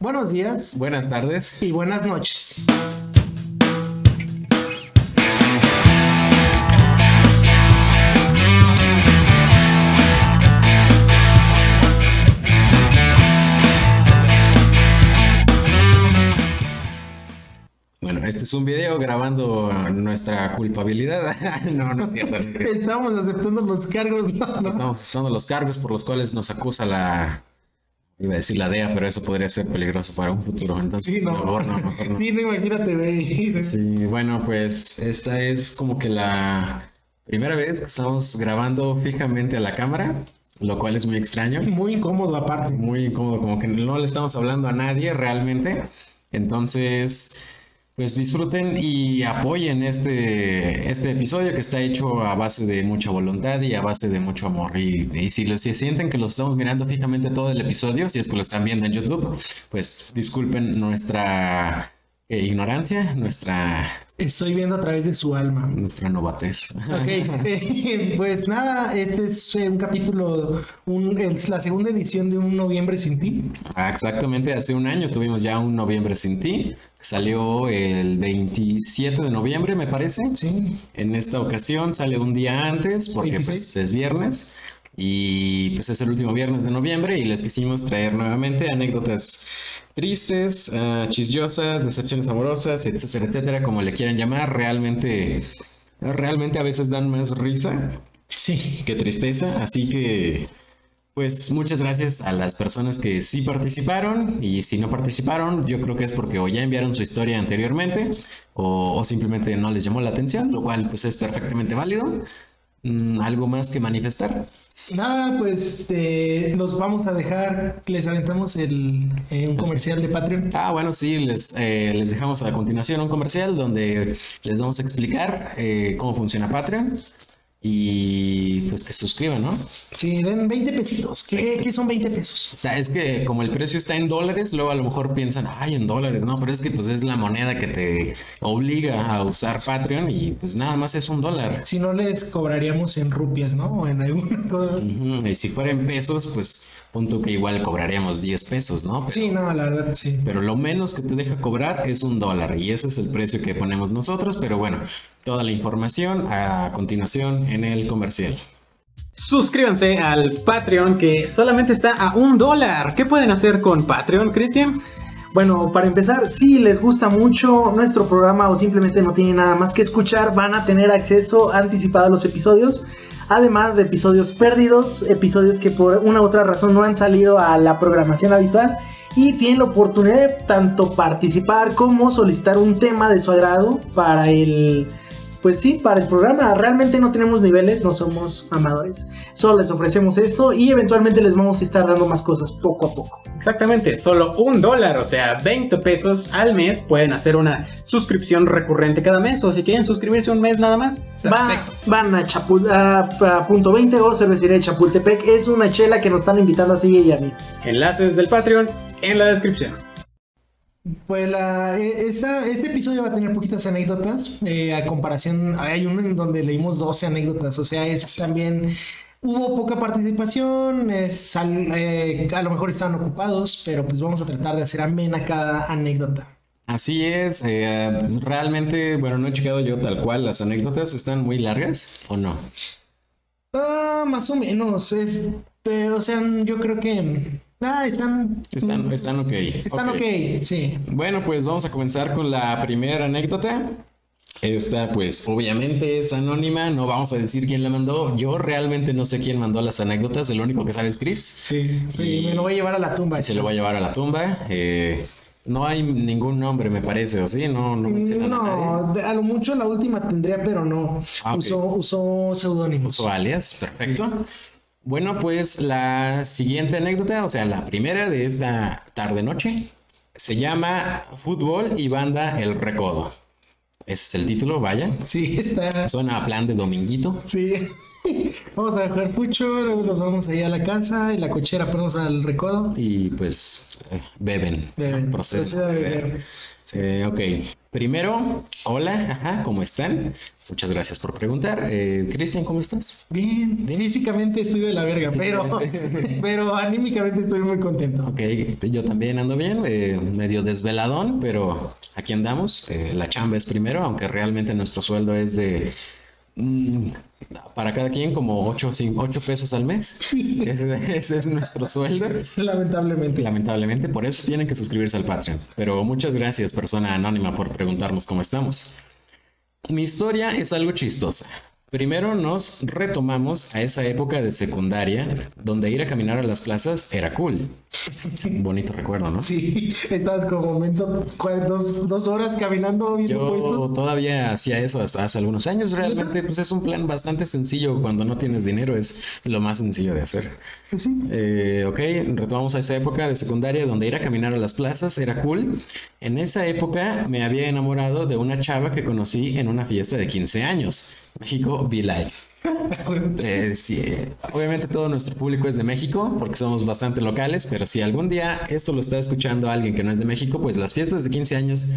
Buenos días Buenas tardes. y buenas noches. Bueno, este es un video grabando nuestra culpabilidad. no, no es cierto. Estamos aceptando los cargos. No, no. Estamos aceptando los cargos por los cuales nos acusa la... Iba a decir la DEA, pero eso podría ser peligroso para un futuro. Entonces, Sí, no. mejor no, mejor no. Sí, no, imagínate, güey. Sí, bueno, pues esta es como que la primera vez que estamos grabando fijamente a la cámara, lo cual es muy extraño. Muy incómodo aparte. muy incómodo, como que no le estamos hablando a nadie realmente. Entonces, pues disfruten y apoyen este, este episodio que está hecho a base de mucha voluntad y a base de mucho amor. Y, si, los- si sienten que lo estamos mirando fijamente todo el episodio, si es que lo están viendo en YouTube, pues disculpen nuestra eh, ignorancia, nuestra, Estoy viendo a través de su alma. nuestra novatez. Ok, eh, pues nada, este es eh, un capítulo, un, es la segunda edición de Un Noviembre Sin Ti. Ah, Exactamente, hace un año tuvimos ya un noviembre sin ti. Salió el 27 de noviembre, me parece. Sí, En esta ocasión sale un día antes porque 26. pues, es viernes y pues es el último viernes de noviembre y les quisimos traer nuevamente anécdotas tristes, ah, chistosas, decepciones amorosas, etcétera, etcétera, como le quieran llamar. Realmente, realmente a veces dan más risa sí. qué tristeza. Así que, pues muchas gracias a las personas que sí participaron y si no participaron, yo creo que es porque o ya enviaron su historia anteriormente o, o simplemente no les llamó la atención, lo cual pues es perfectamente válido. Mm, ¿Algo más que manifestar? Nada, pues este, los vamos a dejar, les aventamos el, eh, un comercial de Patreon. Ah, bueno, sí, les, eh, les dejamos a continuación un comercial donde les vamos a explicar eh, cómo funciona Patreon y pues que se suscriban, ¿no? Sí, den 20 pesitos. ¿Qué, qué son 20 pesos? O sea, es que como el precio está en dólares, luego a lo mejor piensan, ay, en dólares, no, pero es que pues es la moneda que te obliga a usar Patreon y pues nada más es un dólar. Si no les cobraríamos en rupias, ¿no? O en alguna cosa. Y si fuera en pesos, pues punto que igual cobraríamos 10 pesos, ¿no? Pero, Sí, no, la verdad, sí. pero lo menos que te deja cobrar es un dólar y ese es el precio que ponemos nosotros, pero bueno, toda la información a continuación en el comercial. Suscríbanse al Patreon que solamente está a un dólar. ¿Qué pueden hacer con Patreon, Cristian? Bueno, para empezar, si les gusta mucho nuestro programa o simplemente no tienen nada más que escuchar, van a tener acceso anticipado a los episodios. Además de episodios perdidos, episodios que por una u otra razón no han salido a la programación habitual. Y tienen la oportunidad de tanto participar como solicitar un tema de su agrado para el... Pues sí, para el programa. Realmente no tenemos niveles, no somos amadores. Solo les ofrecemos esto y eventualmente les vamos a estar dando más cosas poco a poco. Exactamente, solo un dólar, o sea, 20 pesos al mes. Pueden hacer una suscripción recurrente cada mes o si quieren suscribirse un mes nada más. Van a, Chapul- a- a punto 20 o cervecería de Chapultepec. Es una chela que nos están invitando así y a mí. Enlaces del Patreon en la descripción. Pues la, eh, esta- este episodio va a tener poquitas anécdotas. eh, a comparación, hay uno en donde leímos 12 anécdotas. O sea, es también. Hubo poca participación, es al- eh, a lo mejor estaban ocupados, pero pues vamos a tratar de hacer amena cada anécdota. Así es, eh, realmente, bueno, no he checado yo tal cual, las anécdotas están muy largas o no. Ah, más o menos, es, pero, o sea, yo creo que ah, están, Están, están ok. están ok, sí. Bueno, pues vamos a comenzar con la primera anécdota. Esta, pues, obviamente es anónima, no vamos a decir quién la mandó. Yo realmente no sé quién mandó las anécdotas, el único que sabe es Chris. Sí, Y- me lo voy a llevar a la tumba. Se lo va a llevar a la tumba. eh, no hay ningún nombre, me parece, ¿o sí? No, no a. No, de- a lo mucho la última tendría, pero no. Ah, ok. Usó, usó seudónimos. Uso alias, perfecto. Bueno, pues la siguiente anécdota, o sea, la primera de esta tarde-noche, se llama Fútbol y Banda El Recodo. Ese es el título, vaya. Sí, está. Suena a plan de dominguito. Sí. Vamos a jugar fucho, luego nos vamos allá a la casa y la cochera ponemos al recodo. Y pues eh, beben. Beben, Proceden. a beber. Eh, ok. Primero, hola, ajá, ¿cómo están? Muchas gracias por preguntar. Eh, Cristian, ¿cómo estás? Bien, físicamente estoy de la verga, pero, pero anímicamente estoy muy contento. Ok, yo también ando bien, eh, medio desveladón, pero aquí andamos. Eh, la chamba es primero, aunque realmente nuestro sueldo es de... mm, para cada quien como 8, pesos al mes. Sí. Ese, ese es nuestro sueldo. Lamentablemente. Lamentablemente, por eso tienen que suscribirse al Patreon. Pero muchas gracias, persona anónima, por preguntarnos cómo estamos. Mi historia es algo chistosa. Primero nos retomamos a esa época de secundaria donde ir a caminar a las plazas era cool. Bonito recuerdo, ¿no? Sí, estabas como menso dos, dos horas caminando viendo Yo puestos. todavía hacía eso hasta hace algunos años. Realmente, pues es un plan bastante sencillo. Cuando no tienes dinero, es lo más sencillo de hacer. Sí. Eh, ok, retomamos a esa época de secundaria donde ir a caminar a las plazas era cool. En esa época me había enamorado de una chava que conocí en una fiesta de 15 años. México Be Like. Eh, sí, obviamente todo nuestro público es de México porque somos bastante locales, pero si algún día esto lo está escuchando alguien que no es de México, pues las fiestas de 15 años,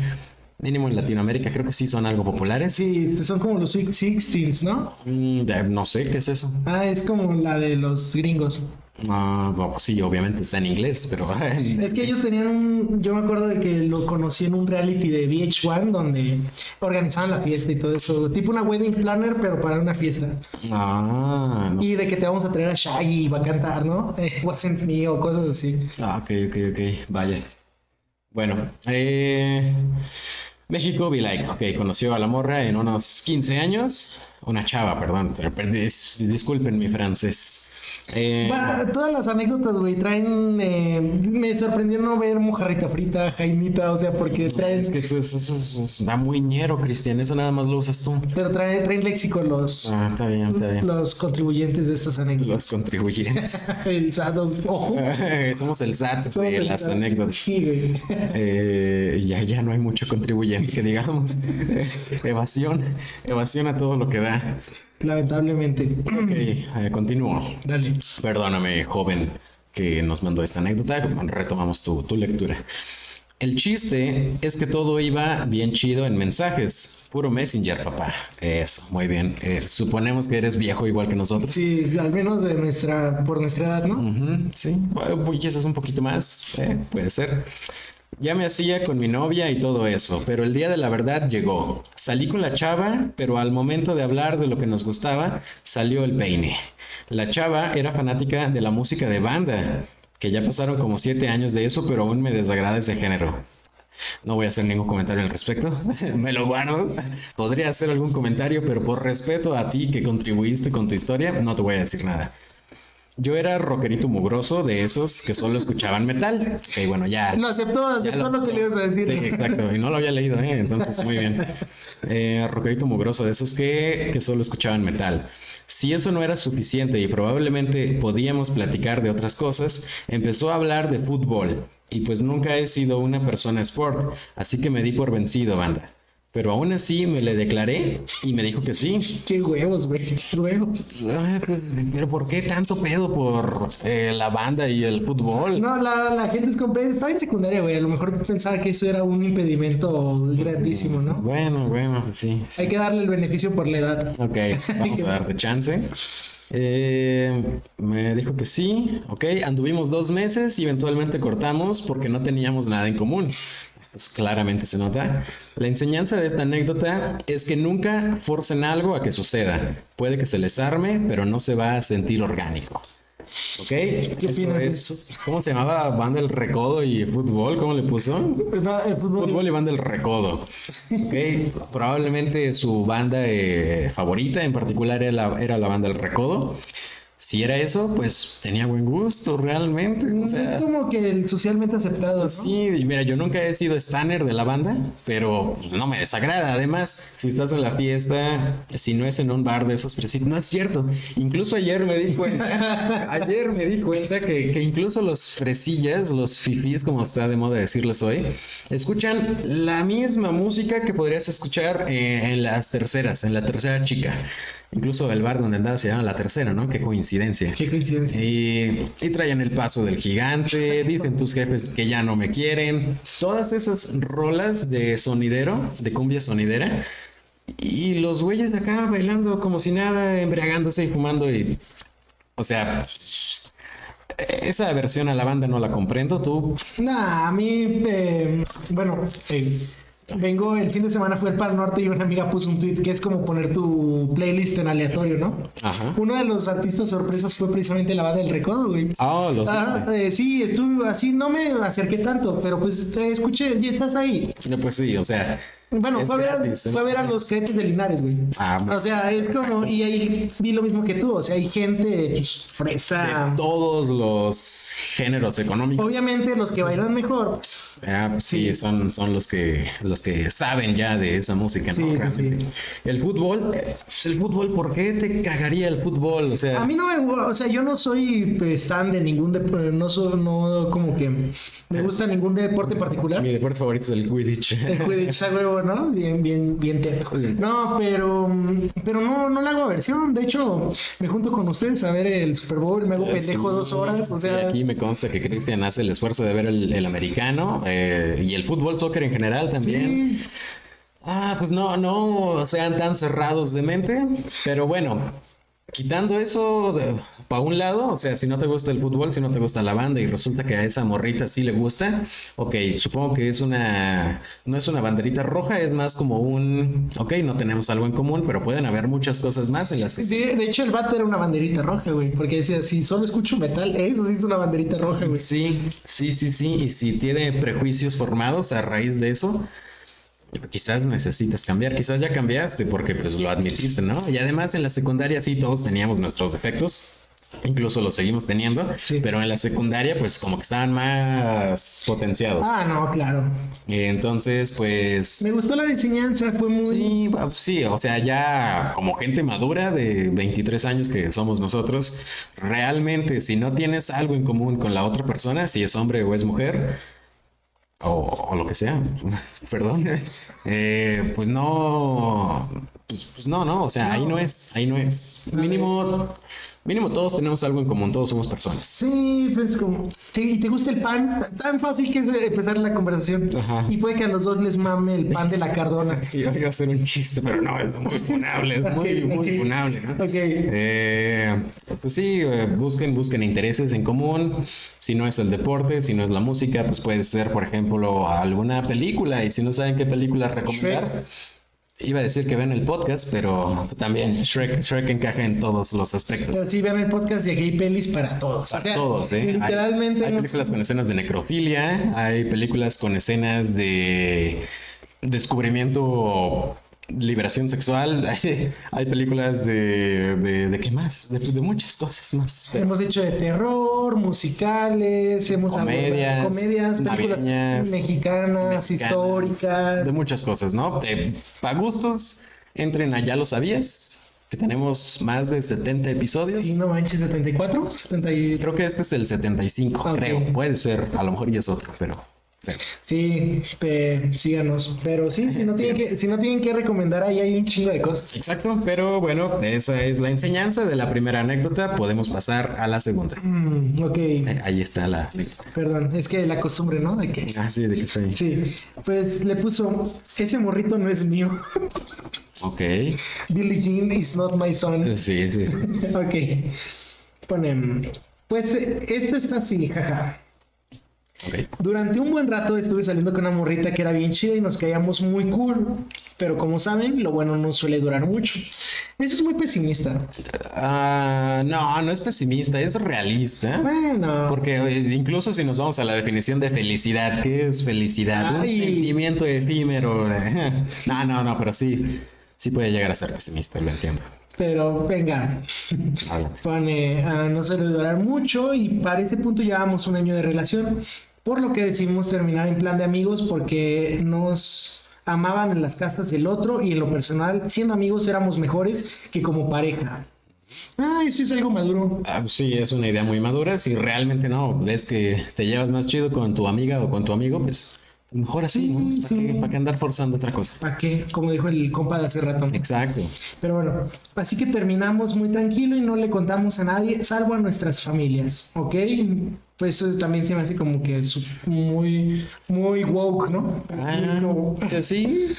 mínimo en Latinoamérica, creo que sí son algo populares. Sí, son como los Sweet Sixteens, ¿no? Mm, no sé qué es eso. Ah, es como la de los gringos. Ah, bueno, pues sí, obviamente está en inglés, pero Es que ellos tenían un. Yo me acuerdo de que lo conocí en un reality de VH1 donde organizaban la fiesta y todo eso. Tipo una wedding planner, pero para una fiesta. Ah, no Y de que te vamos a traer a Shaggy y va a cantar, ¿no? Eh, Wasn't me o cosas así. Ah, ok, ok, ok. Vaya. Bueno, eh, México, Be Like. Ok, conoció a la morra en unos 15 años. Una chava, perdón. pero- pero dis- disculpen mi francés. Eh, todas las anécdotas, güey, traen. eh, me sorprendió no ver mojarrita frita, jainita, o sea, porque traen. es que eso, es- eso, es- eso da muy ñero, Cristian. Eso nada más lo usas tú. Pero traen, traen léxico los, Ah, está bien, está bien. los contribuyentes de estas anécdotas. Los contribuyentes. El ojo. Somos el SAT Somos de el las SAT. anécdotas. Sí, güey. Eh, ya, ya no hay mucho contribuyente que digamos. evasión, evasión a todo lo que da. Lamentablemente. Ok, eh, continúo. Dale. Perdóname, joven, que nos mandó esta anécdota. Retomamos tu, tu lectura. El chiste es que todo iba bien chido en mensajes. Puro Messenger, papá. Eso, muy bien. Eh, suponemos que eres viejo igual que nosotros. Sí, al menos de nuestra, por nuestra edad, ¿no? Ujú, sí, bueno, pues quizás un poquito más, eh, puede ser. Ya me hacía con mi novia y todo eso, pero el día de la verdad llegó. Salí con la chava, pero al momento de hablar de lo que nos gustaba, salió el peine. La chava era fanática de la música de banda, que ya pasaron como siete años de eso, pero aún me desagrada ese género. No voy a hacer ningún comentario al respecto, me lo guardo. Podría hacer algún comentario, pero por respeto a ti que contribuiste con tu historia, no te voy a decir nada. Yo era rockerito mugroso de esos que solo escuchaban metal. Ok, bueno, ya. Lo aceptó, aceptó lo- lo que le ibas a decir. Sí, exacto, y no lo había leído, ¿eh? entonces muy bien. Eh, rockerito mugroso de esos que, que solo escuchaban metal. Si eso no era suficiente y probablemente podíamos platicar de otras cosas, empezó a hablar de fútbol. Y pues nunca he sido una persona sport, así que me di por vencido, banda. Pero aún así me le declaré y me dijo que sí. Qué huevos, güey. Qué huevos. Ay, pues, pero ¿por qué tanto pedo por eh, la banda y el fútbol? No, la, la gente es compre- Estaba en secundaria, güey. A lo mejor pensaba que eso era un impedimento grandísimo, ¿no? Bueno, bueno, sí. sí. Hay que darle el beneficio por la edad. Ok, vamos a darte chance. Eh, me dijo que sí, ok, anduvimos dos meses y eventualmente cortamos porque no teníamos nada en común. Pues claramente se nota. La enseñanza de esta anécdota es que nunca forcen algo a que suceda. Puede que se les arme, pero no se va a sentir orgánico. ¿Ok? ¿Qué Eso es- eso? ¿Cómo se llamaba? Banda del Recodo y fútbol, ¿cómo le puso? Pues nada, el fútbol. Fútbol y banda del Recodo. Ok, probablemente su banda eh, favorita en particular era la, era la banda del Recodo. Si era eso, pues tenía buen gusto realmente. O sea, es como que el socialmente aceptado, ¿no? sí, mira, yo nunca he sido stanner de la banda, pero pues, no me desagrada. Además, si estás en la fiesta, si no es en un bar de esos no es cierto. Incluso ayer me di cuenta, ayer me di cuenta que, que incluso los fresillas, los fifís, como está de moda decirles hoy, escuchan la misma música que podrías escuchar eh, en las terceras, en la tercera chica. Incluso el bar donde andaba se llama La Tercera, ¿no? Qué coincidencia. Qué coincidencia. Y, y traían el paso del gigante, dicen tus jefes que ya no me quieren. Todas esas rolas de sonidero, de cumbia sonidera. Y los güeyes de acá bailando como si nada, embriagándose y fumando y... O sea, esa versión a la banda no la comprendo, tú. Nah, a mí, eh, bueno, eh, vengo el fin de semana fui al Pal Norte y una amiga puso un tweet que es como poner tu playlist en aleatorio, ¿no? Ajá. Uno de los artistas sorpresas fue precisamente la banda del Recodo, güey. Ah, los Ah, eh, sí, estuve así, no me acerqué tanto, pero pues eh, escuché y estás ahí. No, Pues sí, o sea. Bueno, fue a, ver, gratis, ¿eh? fue a ver a los cadetes de Linares, güey. Ah, O sea, es como, y ahí vi lo mismo que tú, o sea, hay gente pues, fresa. de todos los géneros económicos. Obviamente los que bailan mejor, pues, Ah, pues sí, Sí. son, son los que los que saben ya de esa música, ¿no? Sí, sí. El fútbol, eh, pues el fútbol, ¿por qué te cagaría el fútbol? O sea, A mí no me gu- o sea, yo no soy fan de ningún deporte, no soy, no como que me gusta ningún deporte en particular. mi deporte favorito es el Quidditch. El Quidditch huevo, ¿no? Bien, bien, bien teto. No, pero, pero no, no le hago aversión. De hecho, me junto con ustedes a ver el Super Bowl, me hago pendejo Sí, dos horas. O sea, aquí me consta que Cristian hace el esfuerzo de ver el, el americano eh, y el fútbol, soccer en general también. sí, Ah, pues no, no sean tan cerrados de mente, pero bueno, quitando eso para un lado, o sea, si no te gusta el fútbol, si no te gusta la banda y resulta que a esa morrita sí le gusta, ok, supongo que es una, no es una banderita roja, es más como un, ok, no tenemos algo en común, pero pueden haber muchas cosas más en las que Sí, de hecho el vato era una banderita roja, güey. Porque decía, si solo escucho metal, eso sí es una banderita roja, güey. Sí, sí, sí, sí. Y si tiene prejuicios formados a raíz de eso, quizás necesitas cambiar. Quizás ya cambiaste porque pues lo admitiste, ¿no? Y además en la secundaria sí todos teníamos nuestros defectos. Incluso los seguimos teniendo, Sí. pero en la secundaria pues como que estaban más potenciados. Ah, no, claro. Y entonces pues... Me gustó la enseñanza, fue muy... Sí, sí, o sea, ya como gente madura de 23 años que somos nosotros, realmente si no tienes algo en común con la otra persona, si es hombre o es mujer, o, o lo que sea, perdón, eh, pues no, pues, pues no, no, o sea, ahí no es, ahí no es. Mínimo, mínimo todos tenemos algo en común, todos somos personas. Sí, pues como... ¿te- ¿Y te gusta el pan? Tan fácil que es empezar la conversación. Ajá. Y puede que a los dos les mame el pan de la cardona. Iba iba a hacer un chiste, pero no, es muy funable, es muy, muy funable, ¿no? Ok. Eh, pues sí, eh, busquen, busquen intereses en común. Si no es el deporte, si no es la música, pues puede ser, por ejemplo, alguna película. Y si no saben qué película recomendar, iba a decir que ven el podcast, pero también Shrek, Shrek encaja en todos los aspectos. Pero sí, vean el podcast y aquí hay pelis para todos. Para O sea, todos, ¿eh? Literalmente. Hay, películas con escenas de necrofilia, hay películas con escenas de descubrimiento, liberación sexual, hay, hay películas de, de, de qué más, de, de muchas cosas más. pero- Hemos hecho de terror, musicales, hemos Comedias, abordado comedias, películas navideñas, mexicanas, mexicanas, históricas. De muchas cosas, ¿no? Para gustos, entren a Ya lo sabías, que tenemos más de 70 episodios. Y no manches, 74, 70 y... Creo que este es el 75, Ok. creo. Puede ser, a lo mejor ya es otro, pero. Sí, síganos. Pero sí, si no, tienen que, si no tienen que recomendar, ahí hay un chingo de cosas. Exacto, pero bueno, esa es la enseñanza de la primera anécdota. Podemos pasar a la segunda. Mm, ok, Eh, Ahí está la anécdota. perdón, es que la costumbre, ¿no? De que... Ah, sí, de que. Sí, pues le puso, ese morrito no es mío. Ok. Billie Jean is not my son. Sí, sí. sí. Ok. Ponen. Pues eh, esto está así, jaja. Durante un buen rato estuve saliendo con una morrita que era bien chida y nos caíamos muy cool. Pero como saben, lo bueno no suele durar mucho. Eso es muy pesimista. Ah, no, no es pesimista, es realista. Bueno. Porque eh, incluso si nos vamos a la definición de felicidad, ¿qué es felicidad? Ay. Un sentimiento efímero. No, no, no, pero sí, sí puede llegar a ser pesimista, lo entiendo. Pero venga. Pone, ah, no suele durar mucho y para ese punto llevamos un año de relación. Por lo que decidimos terminar en plan de amigos porque nos amaban en las castas del otro y en lo personal, siendo amigos, éramos mejores que como pareja. Ah, eso es algo maduro. Ah, sí, es una idea muy madura. Si realmente no ves que te llevas más chido con tu amiga o con tu amigo, pues Mejor así, Sí, ¿no? ¿Para, sí. qué, para qué andar forzando otra cosa? ¿Para qué? Como dijo el compa de hace rato. Exacto. Pero bueno, así que terminamos muy tranquilo y no le contamos a nadie, salvo a nuestras familias, ¿ok? Pues eso también se me hace como que muy, muy woke, ¿no? Ah, que sí.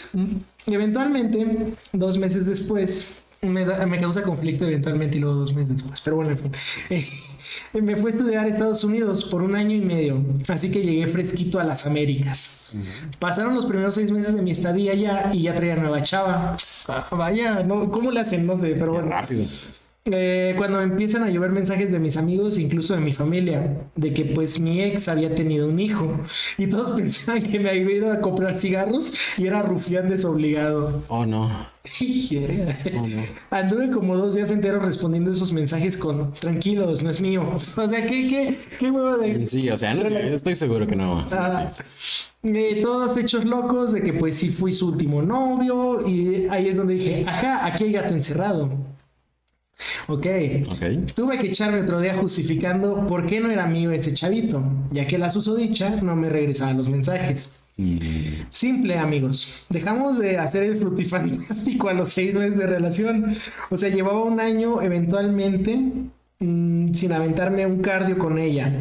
Y eventualmente, dos meses después, me, da- me causa conflicto eventualmente y luego dos meses después. Pero bueno, en fin. Eh, me fue a estudiar a Estados Unidos por un año y medio, así que llegué fresquito a las Américas. Pasaron los primeros seis meses de mi estadía allá y ya traía nueva chava. Ah, Vaya, no, ¿cómo le hacen? No sé, pero Qué bueno. rápido. Eh, cuando me empiezan a llover mensajes de mis amigos, incluso de mi familia, de que pues mi ex había tenido un hijo y todos pensaban que me había ido a comprar cigarros y era rufián desobligado. Oh, no. Yeah. Oh, no. Anduve como dos días enteros respondiendo esos mensajes con tranquilos, no es mío. O sea, qué, qué, qué huevo de. Sí, o sea, no, estoy seguro que no. Ah, eh, todos hechos locos de que pues sí fui su último novio y ahí es donde dije, acá, aquí hay gato encerrado. Ok. Ok. Tuve que echarme otro día justificando por qué no era mío ese chavito, ya que la susodicha no me regresaba los mensajes. Mm, Simple, amigos. Dejamos de hacer el frutifantástico a los seis meses de relación. O sea, llevaba un año eventualmente mm, sin aventarme un cardio con ella.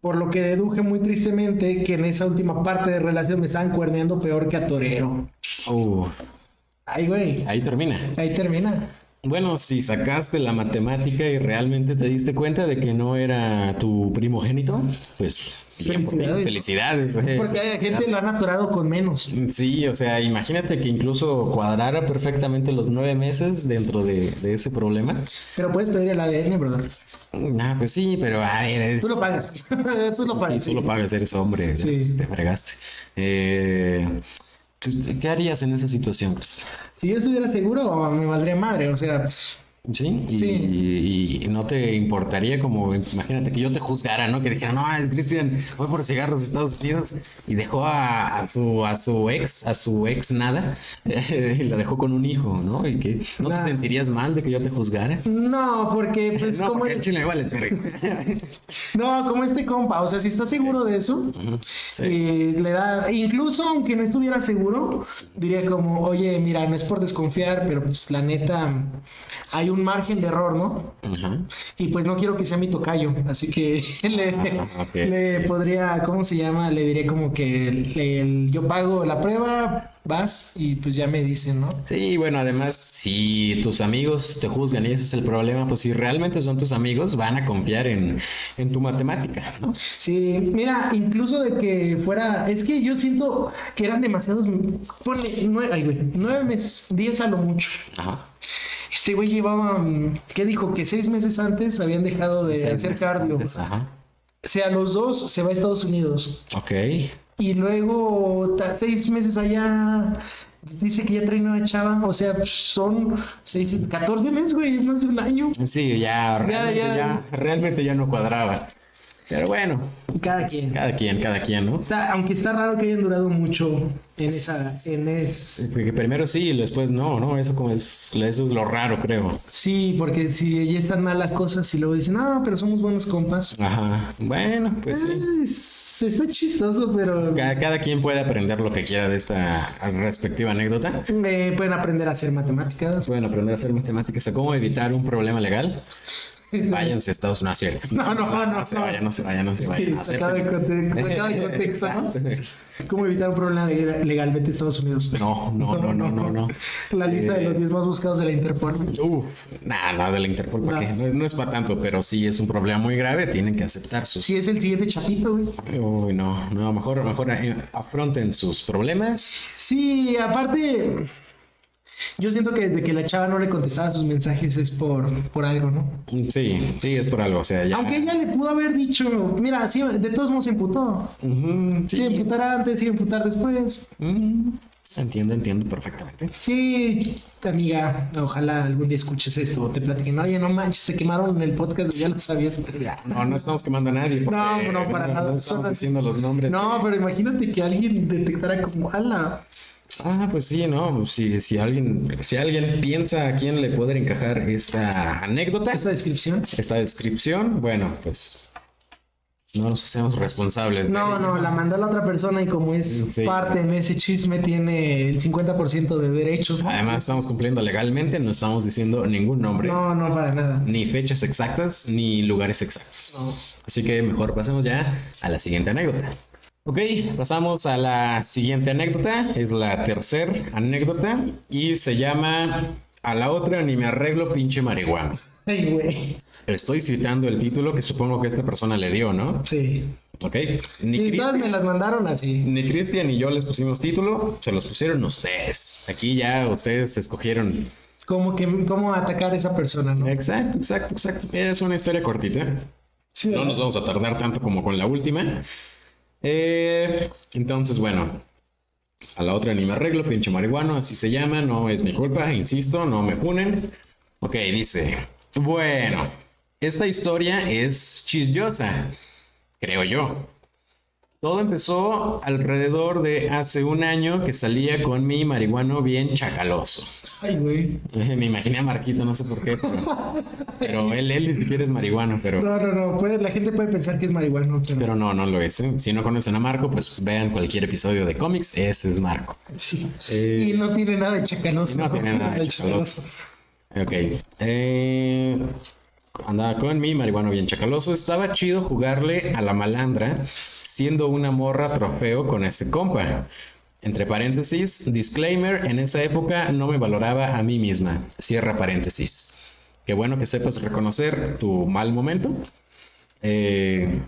Por lo que deduje muy tristemente que en esa última parte de relación me estaban cuerneando peor que a Torero. uh, Ay, güey. ahí termina. Ahí termina. Bueno, si sacaste la matemática y realmente te diste cuenta de que no era tu primogénito, pues mí. Felicidades. Felicidades. eh. Porque hay gente lo han aturado con menos. Sí, o sea, imagínate que incluso cuadrara perfectamente los nueve meses dentro de, de ese problema. Pero puedes pedir el ADN, brother. Ah, pues sí, pero a ver, es- Tú lo pagas. Tú lo pagas. tú lo pagas, eres hombre, Sí. pues, te fregaste. Eh, ¿tú- ¿Qué harías en esa situación, Cristian? Si yo estuviera seguro, me valdría madre. O sea, pues, Sí, y, Sí. y- y no te importaría como, imagínate que yo te juzgara, ¿no? Que dijera, no, es Cristian, fue por cigarros a Estados Unidos y dejó a, a su a su ex, a su ex nada, y la dejó con un hijo, ¿no? Y que no Nah. te sentirías mal de que yo te juzgara. no, porque pues no, como porque Chile no, como este compa, o sea, si está seguro de eso, sí. eh, le da, incluso aunque no estuviera seguro, diría como, oye, mira, no es por desconfiar, pero pues la neta hay un margen de error, ¿no? Ajá. Y pues no quiero que sea mi tocayo, así que le, Ah, le podría, ¿cómo se llama? Le diré como que el- el- yo pago la prueba, vas y pues ya me dicen, ¿no? Sí, bueno, además, si tus amigos te juzgan y ese es el problema, pues si realmente son tus amigos, van a confiar en, en tu matemática, ¿no? Sí, mira, incluso de que fuera, es que yo siento que eran demasiados, ponle nueve, ay, güey, nueve meses, diez a lo mucho. Ajá. Este güey llevaba, mm, ¿qué dijo? Que seis meses antes habían dejado de Seis hacer cardio. antes, Ajá. O sea, los dos se va a Estados Unidos. Ok. Y luego, seis meses allá, dice que ya trae nueva chava. O sea, son seis, 14 meses, güey, es más de un año. Sí, ya, realmente ya. ya, realmente ya no cuadraba. Pero bueno, Cada pues, quien. cada quien, cada quien, ¿no? Está, aunque está raro que hayan durado mucho en esa, en es, Que primero sí y después no, ¿no? Eso como es, eso es lo raro, creo. Sí, porque si ya están mal las cosas y luego dicen, no, pero somos buenos compas. Ajá. Bueno, pues sí. Es- está chistoso, pero Cada, cada quien puede aprender lo que quiera de esta respectiva anécdota. eh, pueden aprender a hacer matemáticas. Pueden aprender a hacer matemáticas, a cómo evitar un problema legal. Váyanse a Estados Unidos, cierto. No, no, no, No se no. vayan, no se vayan, no se vayan. Sacado de de contexto, ¿no? ¿Cómo evitar un problema de- legal? Vete a Estados Unidos. No, no, no, no, no, no. La lista de Eh, los 10 más buscados de la Interpol. Uf, nada, nada de la Interpol, ¿para No. qué? No, no es para tanto, pero sí es un problema muy grave, tienen que aceptar sus... Si es el siguiente chapito, güey. Uy, no, no, mejor, mejor eh, afronten sus problemas. Sí, aparte, yo siento que desde que la chava no le contestaba sus mensajes es por, por algo, ¿no? Sí, sí, es por algo, o sea, ya... Aunque ella le pudo haber dicho, mira, sí, de todos modos se emputó. Ujú, Sí, sí. emputar antes, sí, emputar después. Entiendo, entiendo perfectamente. Sí, amiga, ojalá algún día escuches esto o te platiquen. Oye, no manches, se quemaron en el podcast, ya lo sabías. No, no estamos quemando a nadie. No, no, para nada. No estamos diciendo los nombres. No, pero imagínate que alguien detectara como, ala, Ah, pues sí, no. Si, si alguien, si alguien piensa a quién le puede encajar esta anécdota, esa descripción. esta descripción, bueno, pues no nos hacemos responsables. No, no, la mandó la otra persona y como es Sí. parte en ese chisme, tiene el 50% de derechos. Además, estamos cumpliendo legalmente, no estamos diciendo ningún nombre. No, no, para nada. Ni fechas exactas, ni lugares exactos. Así que mejor pasemos ya a la siguiente anécdota. Ok, pasamos a la siguiente anécdota. Es la tercera anécdota y se llama A la otra ni me arreglo pinche marihuana. Ay, güey. Estoy citando el título que supongo que esta persona le dio, ¿no? Sí. Ok. Ni todas Cristian- me las mandaron así. ni Cristian ni yo les pusimos título, se los pusieron ustedes. Aquí ya ustedes escogieron. Como que, cómo atacar a esa persona, ¿no? Exacto, exacto, exacto. Es una historia cortita. Sí, No nos vamos a tardar tanto como con la última. Eh, entonces, bueno, a la otra ni me arreglo, pinche marihuano, así se llama, no es mi culpa, insisto, no me punen. Ok, dice, bueno, esta historia es chisyosa, creo yo. Todo empezó alrededor de hace un año que salía con mi marihuano bien chacaloso. Ay, güey. Me imaginé a Marquito, no sé por qué, pero, pero él, él ni siquiera es marihuano, pero... No, no, no. puede- la gente puede pensar que es marihuana. Pero... Pero no, no lo es. ¿eh? Si no conocen a Marco, pues vean cualquier episodio de cómics. Ese es Marco. Sí. Eh, Y no tiene nada de chacaloso. no tiene nada de chacaloso. Ok. Eh, andaba con mi marihuano bien chacaloso. Estaba chido jugarle a la malandra siendo una morra trofeo con ese compa. Entre paréntesis, disclaimer, en esa época no me valoraba a mí misma. Cierra paréntesis. Qué bueno que sepas reconocer tu mal momento. Eh,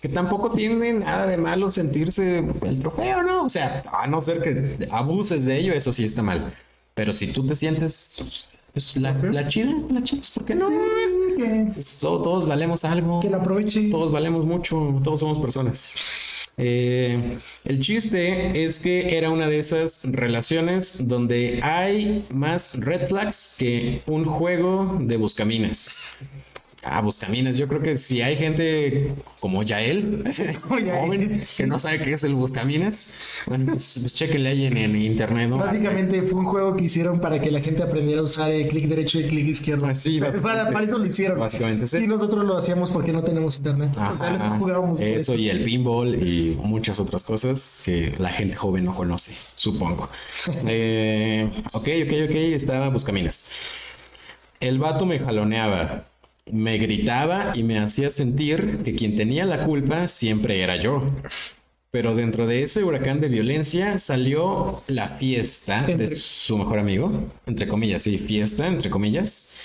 que tampoco tiene nada de malo sentirse el trofeo, ¿no? O sea, a no ser que abuses de ello, eso sí está mal. Pero si tú te sientes pues, la, la chida, la chida, pues, ¿por qué no? Que, todos valemos algo. que la aproveche. Todos valemos mucho, todos somos personas. Eh, el chiste es que era una de esas relaciones donde hay más red flags que un juego de buscaminas. Ah, buscaminas. Yo creo que si hay gente como Yael, Como Yael. joven, que no sabe qué es el buscaminas, bueno, pues, pues chéquenle ahí en, en internet, ¿no? Básicamente fue un juego que hicieron para que la gente aprendiera a usar el clic derecho y el clic izquierdo. Ah, sí, para, eso lo hicieron. Básicamente sí. Y nosotros lo hacíamos porque no tenemos internet. o sea, Ajá, no jugábamos. por eso y el pinball y muchas otras cosas que la gente joven no conoce, supongo. Eh, ok, ok, ok, estaba Buscaminas. El vato me jaloneaba, me gritaba y me hacía sentir que quien tenía la culpa siempre era yo. Pero dentro de ese huracán de violencia salió la fiesta de su mejor amigo, entre comillas, sí, fiesta, entre comillas.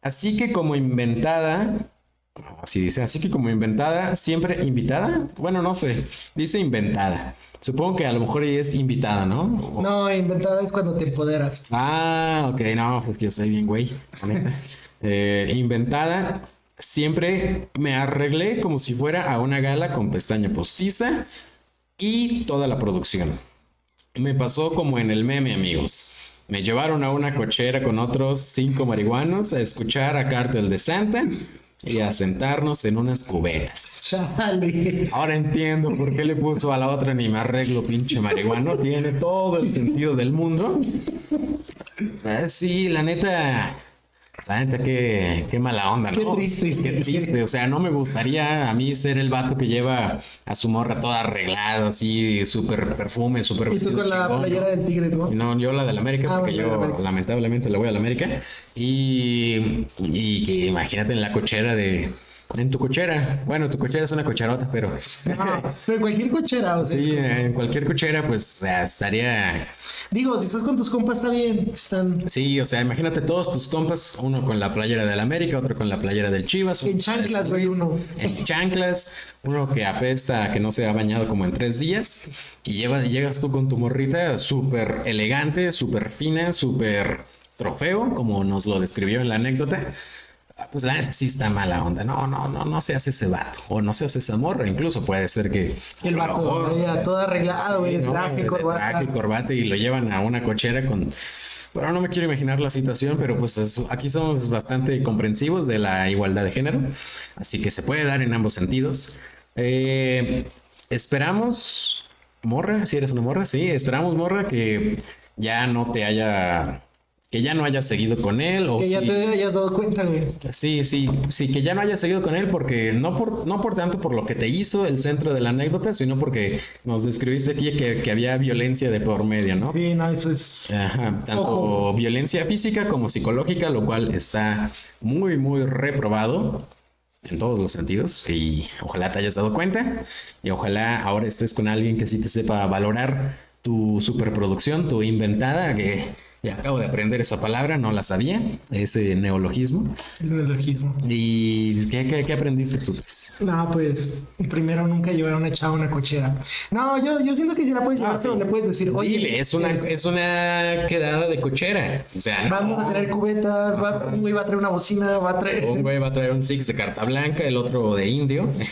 Así que como inventada, Así dice, así que como inventada, siempre invitada. Bueno, no sé, dice inventada. Supongo que a lo mejor ella es invitada, ¿no? O- No, inventada es cuando te empoderas. Ah, ok, no, pues que yo soy bien güey, la neta. Eh, inventada, siempre me arreglé como si fuera a una gala con pestaña postiza y toda la producción. Me pasó como en el meme, amigos. Me llevaron a una cochera con otros cinco marihuanos a escuchar a Cartel de Santa y a sentarnos en unas cubetas. Chale. Ahora entiendo por qué le puso a la otra ni me arreglo, pinche marihuano. Tiene todo el sentido del mundo. Ah, sí, la neta. La neta, qué, qué mala onda, ¿no? Qué triste. Qué triste. O sea, no me gustaría a mí ser el vato que lleva a su morra toda arreglada, así, súper perfume, súper Y tú vestido con la chingón, playera ¿no? del tigre, ¿no? No, yo la del América, Ah, porque yo la América. lamentablemente le voy a la América. Y, y que imagínate en la cochera de. En tu cochera. Bueno, tu cochera es una cocherota, pero. No, pero cualquier cochera, o sea, Sí, en cualquier cochera, pues o sea, estaría. Digo, si estás con tus compas está bien. Están Sí, o sea, imagínate todos tus compas, uno con la playera del América, otro con la playera del Chivas. En chanclas, güey, uno. En chanclas, uno que apesta, que no se ha bañado como en tres días. Y lleva- llegas tú con tu morrita súper elegante, súper fina, súper trofeo, como nos lo describió en la anécdota. Pues la neta sí está mala onda. No, no, no, no se hace ese vato. O no se hace esa morra. Incluso puede ser que. el vato, vaya, todo arreglado, güey, Sí, ¿no? traje, corbata. traje, corbata y lo llevan a una cochera con... Bueno, no me quiero imaginar la situación, pero pues es- aquí somos bastante comprensivos de la igualdad de género, así que se puede dar en ambos sentidos. Eh, esperamos, morra, si eres una morra, sí, esperamos, morra, que ya no te haya que ya no hayas seguido con él o Que ya te hayas dado cuenta, güey. Sí, sí, sí, que ya no hayas seguido con él porque no por, no por tanto por lo que te hizo el centro de la anécdota, sino porque nos describiste aquí que, que había violencia de por medio, ¿no? Sí, no, eso es. Ajá, tanto Ojo. violencia física como psicológica, lo cual está muy, muy reprobado en todos los sentidos y ojalá te hayas dado cuenta y ojalá ahora estés con alguien que sí te sepa valorar tu superproducción, tu inventada, que ya acabo de aprender esa palabra, no la sabía, ese neologismo. Es neologismo. ¿Y qué, qué, qué aprendiste tú? pues? No, pues primero nunca llevar a una chava a una cochera. No, yo, yo siento que si la puedes llevar, Ah, sí. pero le puedes decir, oye, Dile, es una, este, es una quedada de cochera. O sea, vamos no. a traer cubetas, va, un güey va a traer una bocina, va a traer. Un güey va a traer un six de carta blanca, el otro de indio.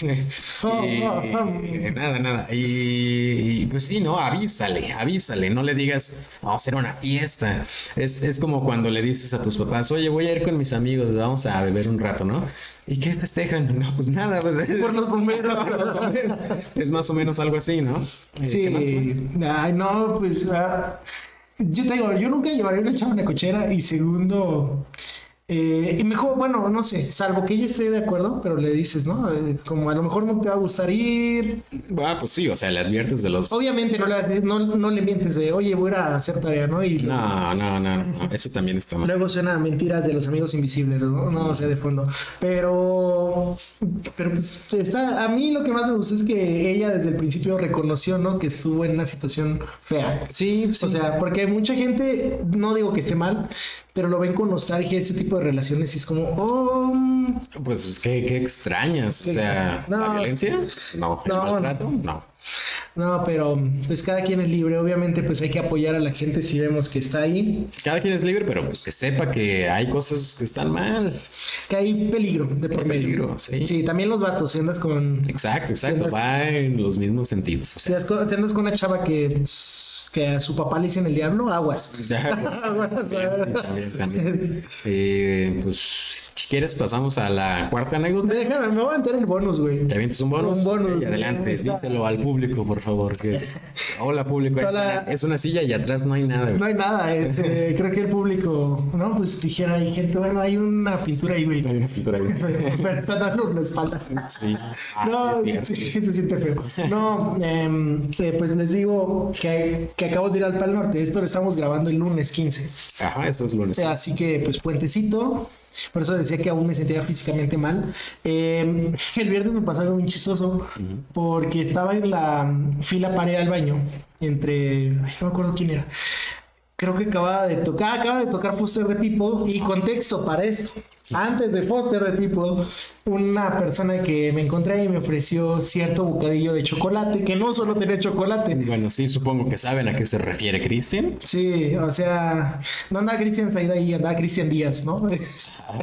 Oh, Y- oh, oh. nada, nada. Y, y, pues sí, no, avísale, avísale. No le digas, vamos a hacer una fiesta. Es, es como cuando le dices a tus papás, oye, voy a ir con mis amigos, vamos a beber un rato, ¿no? ¿Y qué festejan? No, pues nada. pues, Por los bomberos. es más o menos algo así, ¿no? Eh, ¿qué más, Sí, más? ay, no, pues ah, yo te digo, yo nunca llevaría una chava a una cochera y segundo, eh, y mejor, bueno, no sé, salvo que ella esté de acuerdo, pero le dices, ¿no? Eh, como a lo mejor no te va a gustar ir, Ah, pues sí, o sea, le adviertes de los... obviamente no le, haces- no, no le mientes de, oye, voy a ir a hacer tarea, ¿no? Y No, no, no, no, eso también está mal. Luego suena mentiras de los amigos invisibles, ¿no? No sé de fondo. Pero, pero pues está, a mí lo que más me gustó es que ella desde el principio reconoció, ¿no? Que estuvo en una situación fea. Sí, sí. O sea, porque mucha gente, no digo que esté mal, pero lo ven con nostalgia ese tipo de relaciones y es como, oh, mm, Pues qué, qué extrañas. O sea. ¿la violencia? No. ¿El No, maltrato? No. no, pero pues cada quien es libre. Obviamente, pues hay que apoyar a la gente si vemos que está ahí, Cada quien es libre, pero pues que sepa que hay cosas que están mal. que hay peligro de por medio. peligro, sí. Sí, también los vatos, si andas con Exacto, exacto. andas- Va en los mismos sentidos. O Si andas con- si andas con una chava que, que a su papá le dicen el diablo, aguas. ya, Aguas, también, también, también. Eh, pues si quieres pasamos a la cuarta anécdota. Déjame, me voy a meter el bonus, güey. ¿Te avientes un bonus? Un bonus, Y adelante, está. díselo al público, por favor. Que... Hola, público. Es Hola. una, es una silla y atrás no hay nada. güey. No hay nada, este, creo que el público, no, pues dijera ahí, gente, bueno, hay una pintura ahí, güey. Hay una pintura ahí. Pero está dando la espalda. Sí. Ah, no, sí, es sí, cierto. se siente feo. No, em, eh, pues les digo que, que acabo de ir al Pal Norte. Esto lo estamos grabando el lunes 15. Ajá, esto es lunes. O sea, así que, pues, puentecito. Por eso decía que aún me sentía físicamente mal. Eh, el viernes me pasó algo muy chistoso porque estaba en la mm, fila para ir al baño entre. ay, no me acuerdo quién era. Creo que acaba de tocar, acaba de tocar Foster de People y contexto para esto. Antes de Foster de People, una persona que me encontré ahí me ofreció cierto bocadillo de chocolate, que no solo tenía chocolate, Bueno, sí, supongo que saben a qué se refiere Cristian. Sí, o sea, no andaba Cristian Said ahí, andaba Cristian Díaz, ¿no?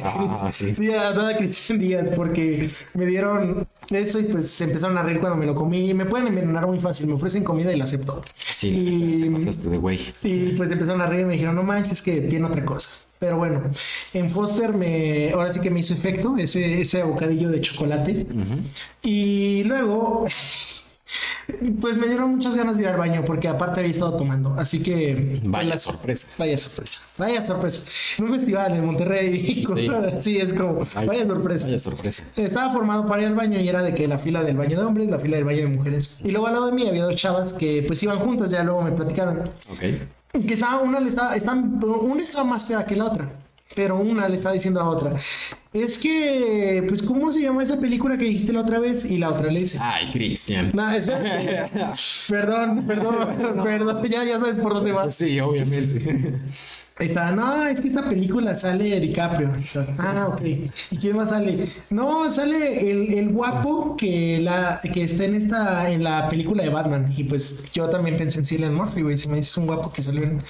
Ah, sí. Sí, andaba Cristian Díaz porque me dieron eso y pues se empezaron a reír cuando me lo comí. Me pueden envenenar muy fácil, me ofrecen comida y la acepto. Sí, Y- te pasaste de güey. Y pues empezaron a reír y me dijeron, no manches, que tiene otra cosa. Pero bueno, en Foster me, ahora sí que me hizo efecto ese, ese bocadillo de chocolate. Y luego, pues me dieron muchas ganas de ir al baño porque aparte había estado tomando. Así que... Vaya la- sorpresa. Vaya sorpresa, vaya sorpresa. En un festival en Monterrey. Sí, es como, vaya sorpresa. Vaya sorpresa. Estaba formado para ir al baño y era de que la fila del baño de hombres, la fila del baño de mujeres. Y luego al lado de mí había dos chavas que pues iban juntas, ya luego me platicaron. Ok. Que estaba, una le estaba, están, una estaba más fea que la otra. Pero una le estaba diciendo a otra, es que, pues, ¿cómo se llama esa película que dijiste la otra vez? Y la otra le dice, Ay, Cristian. no, espérate. perdón, perdón, perdón, ya, ya sabes por dónde Pues vas. sí, obviamente. Ahí está, no, es que esta película sale DiCaprio. Ah, ok. ¿Y quién más sale? No, sale el, el guapo que la que está en esta en la película de Batman. Y pues yo también pensé en Cillian Murphy, güey. Si me dices un guapo que salió en.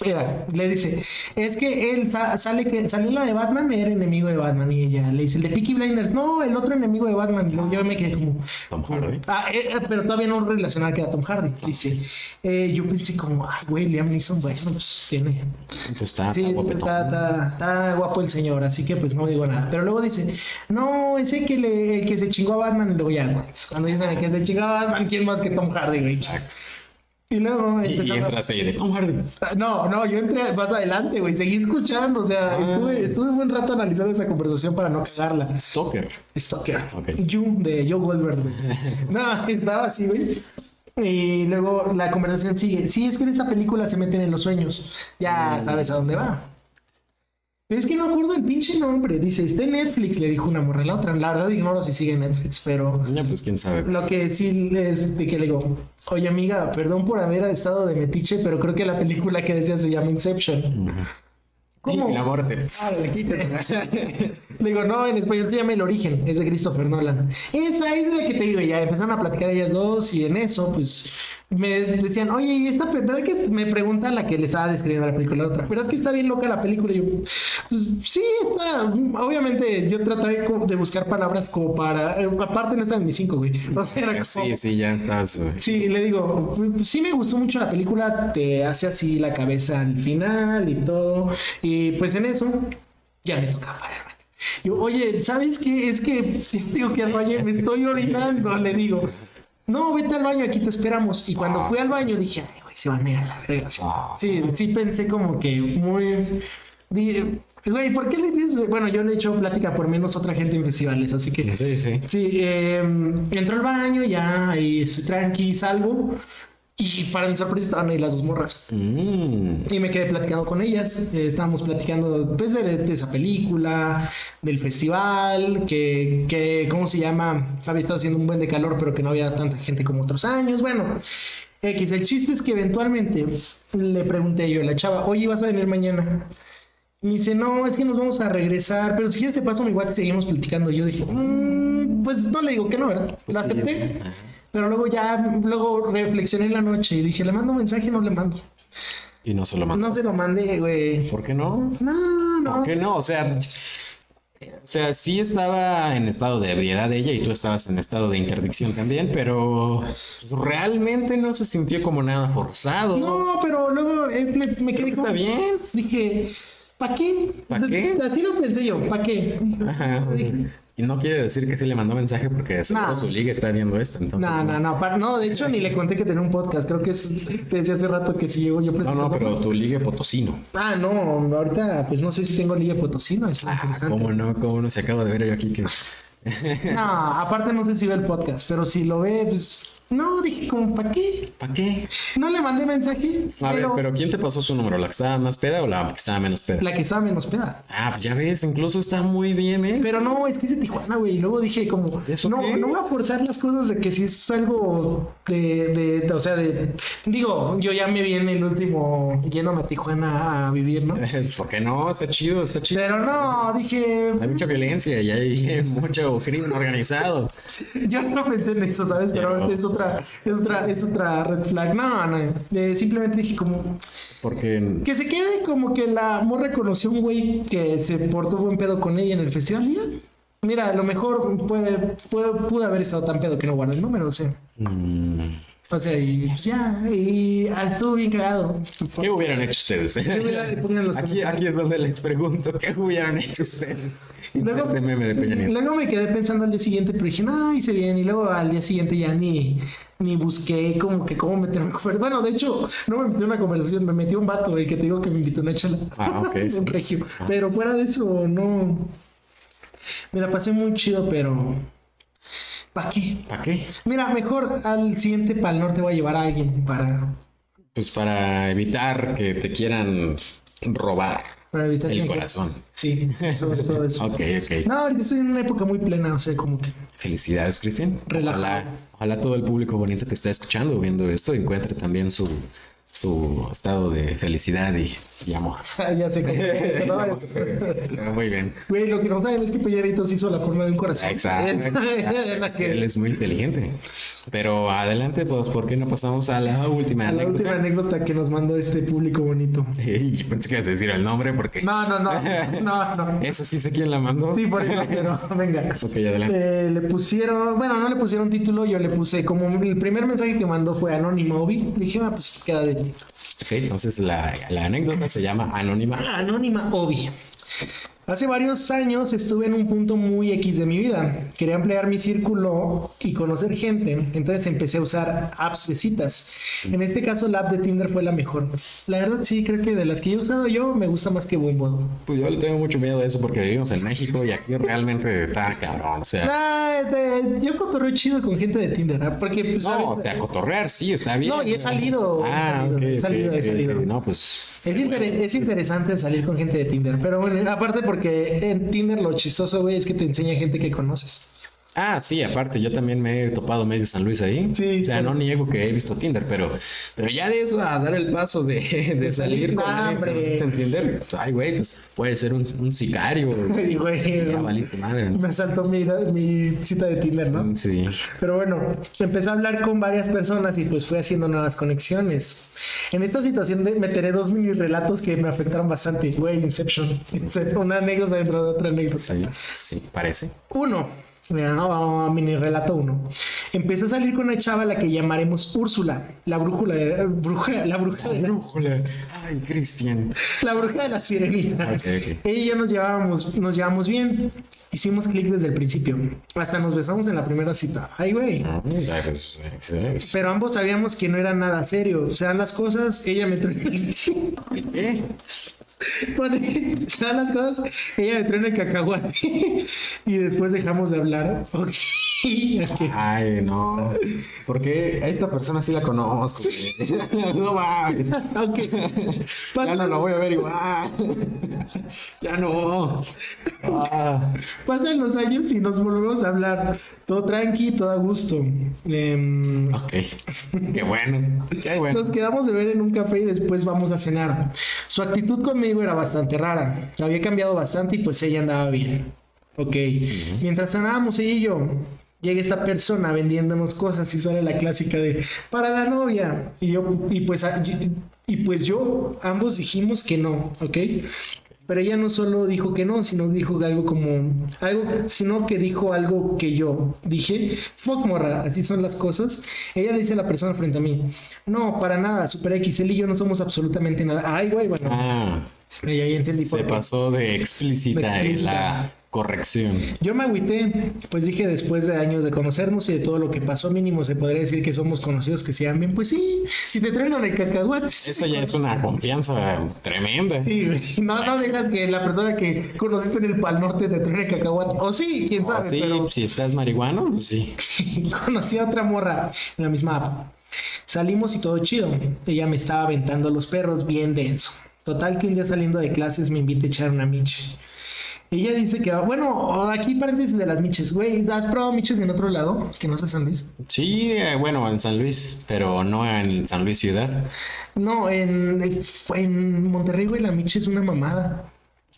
Espera, le dice, es que él sa- sale que salió la de Batman, era enemigo de Batman. Y ella le dice, el de Peaky Blinders, no, el otro enemigo de Batman. Y yo me quedé como, Tom Hardy. Ah, eh, eh, pero todavía no relacionaba que era Tom Hardy. Dice, eh, yo pensé como, ay, güey, Liam Neeson, bueno, pues tiene. Pues está, Sí, está está, guapo el señor, así que pues no digo nada. Pero luego dice, no, ese que le, el que se chingó a Batman, y luego ya, güey, cuando dicen el que se chingó a Batman, ¿quién más que Tom Hardy, güey? Exacto. Y luego Y, entraste y de Tom Hardy. No, no, yo entré más adelante, güey. Seguí escuchando. O sea, Ah. estuve, estuve un buen rato analizando esa conversación para no cagarla. Stalker. Stalker. Ok. You de Joe Goldberg, güey. no, estaba así, güey. Y luego la conversación sigue. Sí, es que en esta película se meten en los sueños. Ya Mm. sabes a dónde va. Es que no acuerdo el pinche nombre. Dice, está en Netflix, le dijo una morra la otra. La verdad ignoro si sigue en Netflix, pero Ya, pues quién sabe. lo que sí es de que le digo, oye amiga, perdón por haber estado de metiche, pero creo que la película que decía se llama Inception. ¿Cómo? Y la muerte. Le digo, no, en español se llama El Origen, es de Christopher Nolan. Esa es la que te digo, ya empezaron a platicar ellas dos y en eso, pues, me decían, oye, ¿y esta, ¿verdad que me pregunta la que le estaba describiendo la película la otra? ¿Verdad que está bien loca la película? Y yo, pues sí, está, obviamente yo traté de buscar palabras como para, eh, aparte no están mis cinco, güey. Era como- Sí, sí, ya estás. Sí, le digo, pues, sí me gustó mucho la película, te hace así la cabeza al final y todo. Y pues en eso ya me toca parar. Yo, oye, ¿sabes qué? Es que digo que al me estoy orinando, le digo. No, vete al baño, aquí te esperamos. Y cuando fui al baño dije, ay, güey, se van a ir a la verga. Sí, Ah. sí, pensé como que muy... di- Güey, ¿por qué le dices? Bueno, yo le he hecho plática por menos otra gente en festivales, así que... Sí, sí. Sí, eh, entró al baño, ya ahí estoy tranqui, salvo. Y para mi sorpresa estaban ahí las dos morras. Mm. Y me quedé platicando con ellas. Eh, estábamos platicando pues, de, de esa película, del festival, que, que, ¿cómo se llama? Había estado haciendo un buen de calor, pero que no había tanta gente como otros años. Bueno, X. El chiste es que eventualmente le pregunté yo a la chava, oye, ¿vas a venir mañana? Me dice, no, es que nos vamos a regresar, pero si quieres te paso mi WhatsApp y seguimos platicando. Yo dije, "Mm, pues no le digo que no, ¿verdad? Pues sí, acepté. ajá. Pero luego ya, luego reflexioné en la noche y dije, ¿le mando un mensaje? No le mando. Y no se lo mandó. No se lo mandé, güey. ¿Por qué no? No, no. ¿Por qué no? O sea, o sea, sí estaba en estado de ebriedad ella y tú estabas en estado de interdicción también, pero realmente no se sintió como nada forzado. No, pero luego eh, me, me quedé que está como- bien. Dije, ¿para qué? ¿Pa' qué? Así lo pensé yo, ¿para qué? Ajá. Y no quiere decir que sí le mandó mensaje porque seguro No. su liga está viendo esto. Entonces, No, no, no, no, de hecho ni le conté que tenía un podcast, creo que es, te decía hace rato que si llego yo No, presentando- no, pero tu liga potosino. Ah, no, ahorita pues no sé si tengo Liga Potosino, es Ah. ¿Cómo no? ¿Cómo no? Se acaba de ver yo aquí que... No, aparte no sé si ve el podcast, pero si lo ve, pues no, dije como, ¿para qué? ¿Para qué? No le mandé mensaje, A ver, pero ¿quién te pasó su número? ¿La que estaba más peda o la que estaba menos peda? la que estaba menos peda. Ah, pues ya ves, incluso está muy bien, ¿eh? Pero no, es que es de Tijuana, güey. Y luego dije como, ¿Eso no, qué? no voy a forzar las cosas de que si es algo de, de, de- o sea, de, digo, yo ya me vi en el último yéndome a Tijuana a vivir, ¿no? ¿Por qué no? Está chido, está chido. Pero no, dije, Hay mucha violencia y hay mucho crimen organizado. yo no pensé en eso, ¿sabes? Pero Pero- es otra, es otra, es otra red flag. No, no, eh, simplemente dije como, Porque que se quede como que la morra conoció a un güey que se portó buen pedo con ella en el festival y ya. Mira, a lo mejor puede, puede, pudo haber estado tan pedo que no guarda el número, o sea. mm, O sea, y pues ya, y ah, estuvo bien cagado. ¿Qué hubieran hecho ustedes? eh? ¿Qué hubiera- pongan en los Aquí, es donde les pregunto, ¿qué hubieran hecho ustedes? Luego, meme de luego me quedé pensando al día siguiente, pero dije, no, hice bien. Y luego al día siguiente ya ni, ni busqué como que cómo meterme a conversar. Bueno, de hecho, no me metí en una conversación, me metió un vato, el que te digo que me invitó a una chela. Ah, ok, sí. regio. Ah. Pero fuera de eso, no. Me la pasé muy chido, pero. ¿Para qué? ¿Para qué? Mira, mejor al siguiente para el norte voy a llevar a alguien para, Pues para evitar que te quieran robar para evitar el que- corazón. Sí, sobre todo eso. Ok, ok. No, ahorita estoy en una época muy plena, o sea, como que. Felicidades, Cristian. Ojalá, ojalá todo el público bonito que está escuchando viendo esto encuentre también su, su estado de felicidad y, y amor. ya sé cómo. no, es- Muy bien. Güey, lo que no saben es que Pelleritos hizo la forma de un corazón. Exacto. Que- Él es muy inteligente. Pero adelante, pues, ¿por qué no pasamos a la última a la anécdota? última anécdota que nos mandó este público bonito. Ey, yo pensé que ibas a decir el nombre porque No, no, no. No, no. eso sí sé quién la mandó. Sí, por eso, pero venga. Ok, adelante. Eh, le pusieron, bueno, no le pusieron título, yo le puse como el primer mensaje que mandó fue Anónima Obi. Dije, ah, pues queda de título. Ok, entonces la, la anécdota se llama Anónima. Anónima Obi. Hace varios años estuve en un punto muy X de mi vida. Quería ampliar mi círculo y conocer gente, entonces empecé a usar apps de citas. En este caso, la app de Tinder fue la mejor. La verdad, sí, creo que de las que he usado yo, me gusta más que Bumble. Pues yo le tengo mucho miedo a eso porque vivimos en México y aquí realmente está cabrón. O sea, Ah, de- yo cotorreo chido con gente de Tinder, ¿ah? porque pues, no, o sea, cotorrear sí está bien. No, y he salido, he Ah, salido, ok, he salido, he ok, salido. ok. No, pues. Es, inter- es interesante salir con gente de Tinder, pero bueno, aparte porque en Tinder lo chistoso, güey, es que te enseña gente que conoces. Ah, sí, aparte, yo también me he topado medio San Luis ahí. Sí, O sea, no niego que he visto Tinder, pero, pero ya de eso a dar el paso de, de salir con alguien te Tinder, pues, ay, güey, pues puede ser un, un sicario. Y, güey, Ya valiste madre. me saltó mi, mi cita de Tinder, ¿no? Sí. Pero bueno, empecé a hablar con varias personas y pues fui haciendo nuevas conexiones. En esta situación de, meteré dos mini relatos que me afectaron bastante. Güey, Inception. Una anécdota dentro de otra anécdota. Sí, sí, parece. Uno. Mira, no, vamos a mini relato uno. Empecé a salir con una chava a la que llamaremos Úrsula, la brújula de, bruja, la bruja de la, Brújula. Ay, Cristian. la bruja de la sirenita. Ella y yo nos llevábamos, nos llevamos bien. Hicimos clic desde el principio. Hasta nos besamos en la primera cita. Ay, güey. Ah, pues, eh. Pero ambos sabíamos que no era nada serio. O sea, las cosas, ella me trae. Pone, sean las cosas, ella me trae el cacahuate. y después dejamos de hablar. Ok. Ok. Ay, no. Porque a esta persona sí la conozco. No mames. Ok. Ya no la voy a ver igual. Ya no. Ah. Pasan los años y nos volvemos a hablar. Todo tranqui, todo a gusto. Em, Ok. Qué bueno. Qué bueno. Nos quedamos de ver en un café y después vamos a cenar. Su actitud conmigo era bastante rara. Había cambiado bastante y pues ella andaba bien. Ok. Mientras cenábamos ella y yo, llega esta persona vendiéndonos cosas y sale la clásica de para la novia. Y yo, y pues, y pues yo, ambos dijimos que no, ¿ok? Pero ella no solo dijo que no, sino dijo algo como algo, sino que dijo algo que yo dije, fuck morra, así son las cosas. Ella le dice a la persona frente a mí, no, para nada, Super X, él y yo no somos absolutamente nada. Ay, güey, bueno, Ah, entendí se pasó de explícita De en la corrección. Yo me agüité, pues dije después de años de conocernos y de todo lo que pasó, mínimo se podría decir que somos conocidos que se aman bien. Pues sí, si te traen el cacahuate. Eso ya es una confianza tremenda. Sí, no, no dejas que la persona que conociste en el Pal Norte te trae cacahuate. O sí, quién O sabe. sí, pero si estás marihuano, pues sí. conocí a otra morra en la misma app. Salimos y todo chido. Ella me estaba aventando los perros bien denso. Total que un día saliendo de clases me invita a echar una miche. Ella dice que, bueno, aquí paréntesis de las miches, güey, ¿has probado miches en otro lado? Que no sea San Luis. Sí, eh, bueno, en San Luis, pero no en San Luis ciudad. No, en, en Monterrey, güey, la miche es una mamada.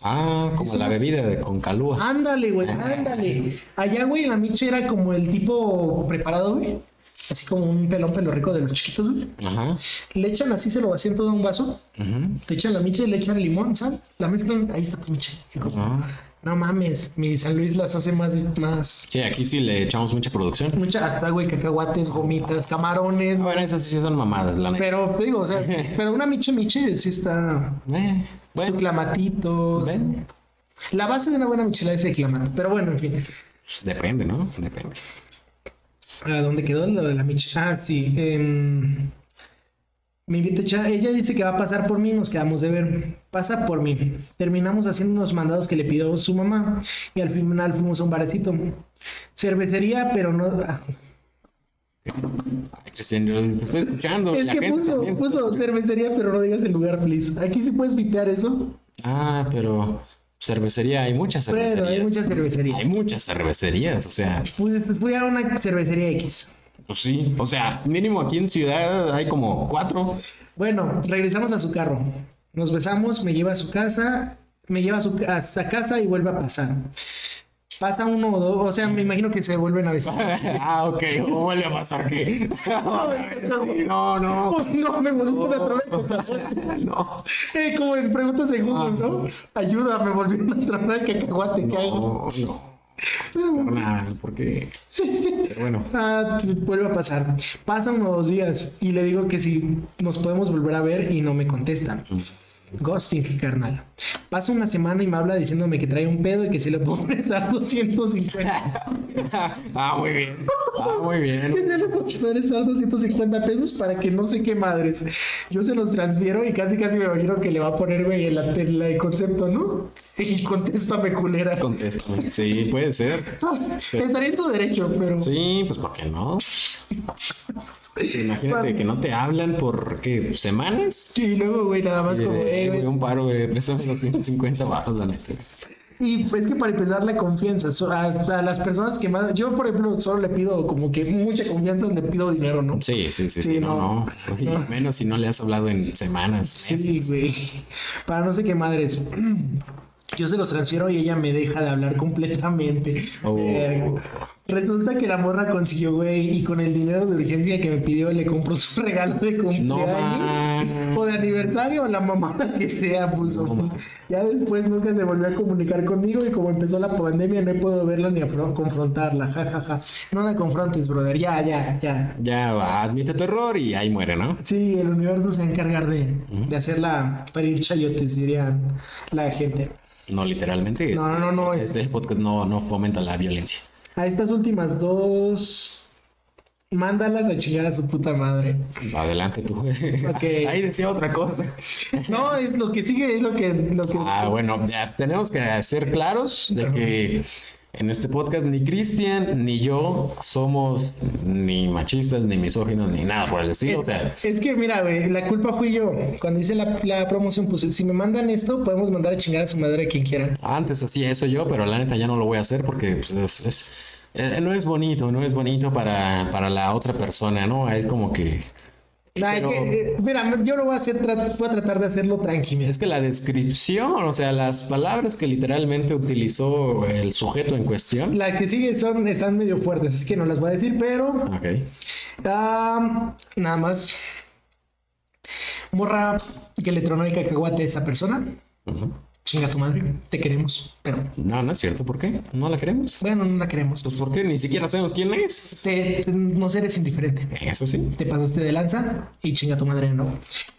Ah, como Es la una- bebida de con calúa. Ándale, güey, ándale. Allá, güey, la miche era como el tipo preparado, güey. Así como un pelón pelo rico de los chiquitos, güey. Ajá. Le echan así, se lo vacían todo en un vaso. ujú. Te echan la miche, le echan limón, sal, la mezclan, ahí está tu miche. Ah. No mames, mi San Luis las hace más, más, Sí, aquí sí le echamos mucha producción. mucha hasta, güey, cacahuates, gomitas, camarones, Bueno, esas sí son mamadas, la neta. pero te digo, o sea, pero una miche miche sí está, Eh, su bueno, clamatitos. ven. La base de una buena michelada es el clamato, pero bueno, en fin. Depende, ¿no? Depende. ¿A dónde quedó lo de la miche? Ah, sí. em, me invita Ella dice que va a pasar por mí, nos quedamos de ver. Pasa por mí. Terminamos haciendo unos mandados que le pidió su mamá y al final fuimos a un barecito. Cervecería, pero no. ah, Ay, yo te estoy escuchando. Es la que gente puso, también. puso cervecería, pero no digas el lugar, please. Aquí sí puedes vipear eso. Ah, pero cervecería, hay muchas cervecerías. Pero hay muchas cervecerías. Hay muchas cervecerías, o sea, Pues fui a una cervecería X. pues sí. O sea, mínimo aquí en ciudad hay como cuatro. Bueno, regresamos a su carro. Nos besamos, me lleva a su casa, me lleva a su hasta casa y vuelve a pasar. Pasa uno o dos, o sea, me imagino que se vuelven a besar. ah, ok. ¿Cómo vuelve a pasar que? no, no. Oh, no, me volvieron a traer el cacahuate. No. Eh, como en preguntas en Google, ¿no? Ayuda, me volvieron a traer el cacahuate. ¿Qué hago? No, no. Carnal, ¿por qué? Pero bueno. Ah, vuelve a pasar. Pasan unos dos días y le digo que si nos podemos volver a ver y no me contesta. Ghosting, carnal. Pasa una semana y me habla diciéndome que trae un pedo y que si le puedo prestar 250. ah, muy bien. Ah, muy bien. que se le puedo prestar 250 pesos para que no sé qué madres. Yo se los transfiero y casi casi me imagino que le va a poner, güey, el, el, el concepto, ¿no? Y contéstame, culera. Contéstame. Sí, puede ser. Ah, Estaría en su derecho, pero. Sí, pues ¿por qué no? Imagínate que no te hablan por ¿qué? semanas. Sí, y luego, güey, nada más Y, como, eh, eh, güey, un paro, güey, préstame los 150 baros, la neta. Y pues que para empezar la confianza, hasta las personas que más, yo por ejemplo solo le pido como que mucha confianza, le pido dinero, ¿no? Sí, sí, sí, Sí, sí, no, no. No. menos si no le has hablado en semanas, Sí, meses. güey. Para no sé qué madres. Yo se los transfiero y ella me deja de hablar completamente. Oh. Verga. Resulta que la morra consiguió, güey, y con el dinero de urgencia que me pidió le compró su regalo de cumpleaños. No o de aniversario o la mamada que sea puso. No, ya después nunca se volvió a comunicar conmigo y como empezó la pandemia no puedo verla ni confrontarla. Ja, ja, ja. No la confrontes, brother. Ya, ya, ya. Ya va, admite tu error y ahí muere, ¿no? Sí, el universo se va a encargar de, Ujú. de hacerla parir chayotes, dirían la gente. No literalmente. No, no, no, es- Este podcast no, no fomenta la violencia. A estas últimas dos, mándalas a chingar a su puta madre. Adelante tú. Ahí decía otra cosa. No, es lo que sigue, es lo que... Lo que Ah, bueno, ya tenemos que ser claros de que en este podcast ni Cristian ni yo somos ni machistas, ni misóginos, ni nada por el estilo. O sea, Es que mira, güey, la culpa fui yo. Cuando hice la, la promoción, pues si me mandan esto, podemos mandar a chingar a su madre a quien quieran. antes hacía eso yo, pero la neta ya no lo voy a hacer porque pues, es, es- eh, no es bonito, no es bonito para, para la otra persona, ¿no? Es como que... Nah, es que, eh, mira, yo lo voy a hacer, voy a tratar de hacerlo tranquilo. Es que la descripción, o sea, las palabras que literalmente utilizó el sujeto en cuestión. La que sigue son, están medio fuertes, así que no las voy a decir, pero Ok. nada más. Morra que le tronó el cacahuate a esta persona. Ujú. Chinga tu madre, te queremos, pero No, no es cierto. ¿Por qué? ¿No la queremos? bueno, no la queremos. Pues ¿por qué? Ni siquiera sabemos quién es. Te, te- nos eres indiferente. Eso sí. Te pasaste de lanza y chinga tu madre, ¿no?